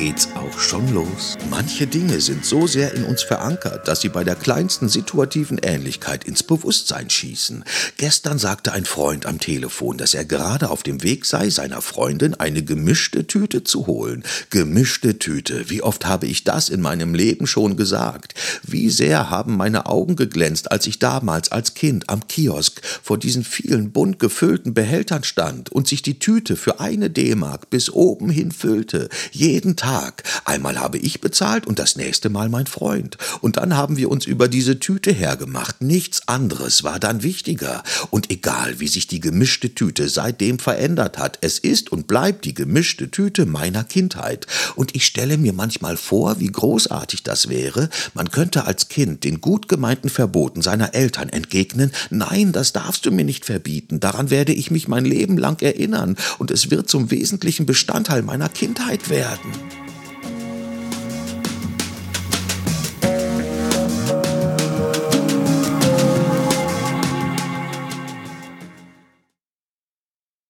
geht's auch schon los. Manche Dinge sind so sehr in uns verankert, dass sie bei der kleinsten situativen Ähnlichkeit ins Bewusstsein schießen. Gestern sagte ein Freund am Telefon, dass er gerade auf dem Weg sei, seiner Freundin eine gemischte Tüte zu holen. Gemischte Tüte. Wie oft habe ich das in meinem Leben schon gesagt? Wie sehr haben meine Augen geglänzt, als ich damals als Kind am Kiosk vor diesen vielen bunt gefüllten Behältern stand und sich die Tüte für eine D-Mark bis oben hin füllte. Jeden Tag Tag. Einmal habe ich bezahlt und das nächste Mal mein Freund. Und dann haben wir uns über diese Tüte hergemacht. Nichts anderes war dann wichtiger. Und egal, wie sich die gemischte Tüte seitdem verändert hat, es ist und bleibt die gemischte Tüte meiner Kindheit. Und ich stelle mir manchmal vor, wie großartig das wäre, man könnte als Kind den gut gemeinten Verboten seiner Eltern entgegnen, nein, das darfst du mir nicht verbieten, daran werde ich mich mein Leben lang erinnern, und es wird zum wesentlichen Bestandteil meiner Kindheit werden.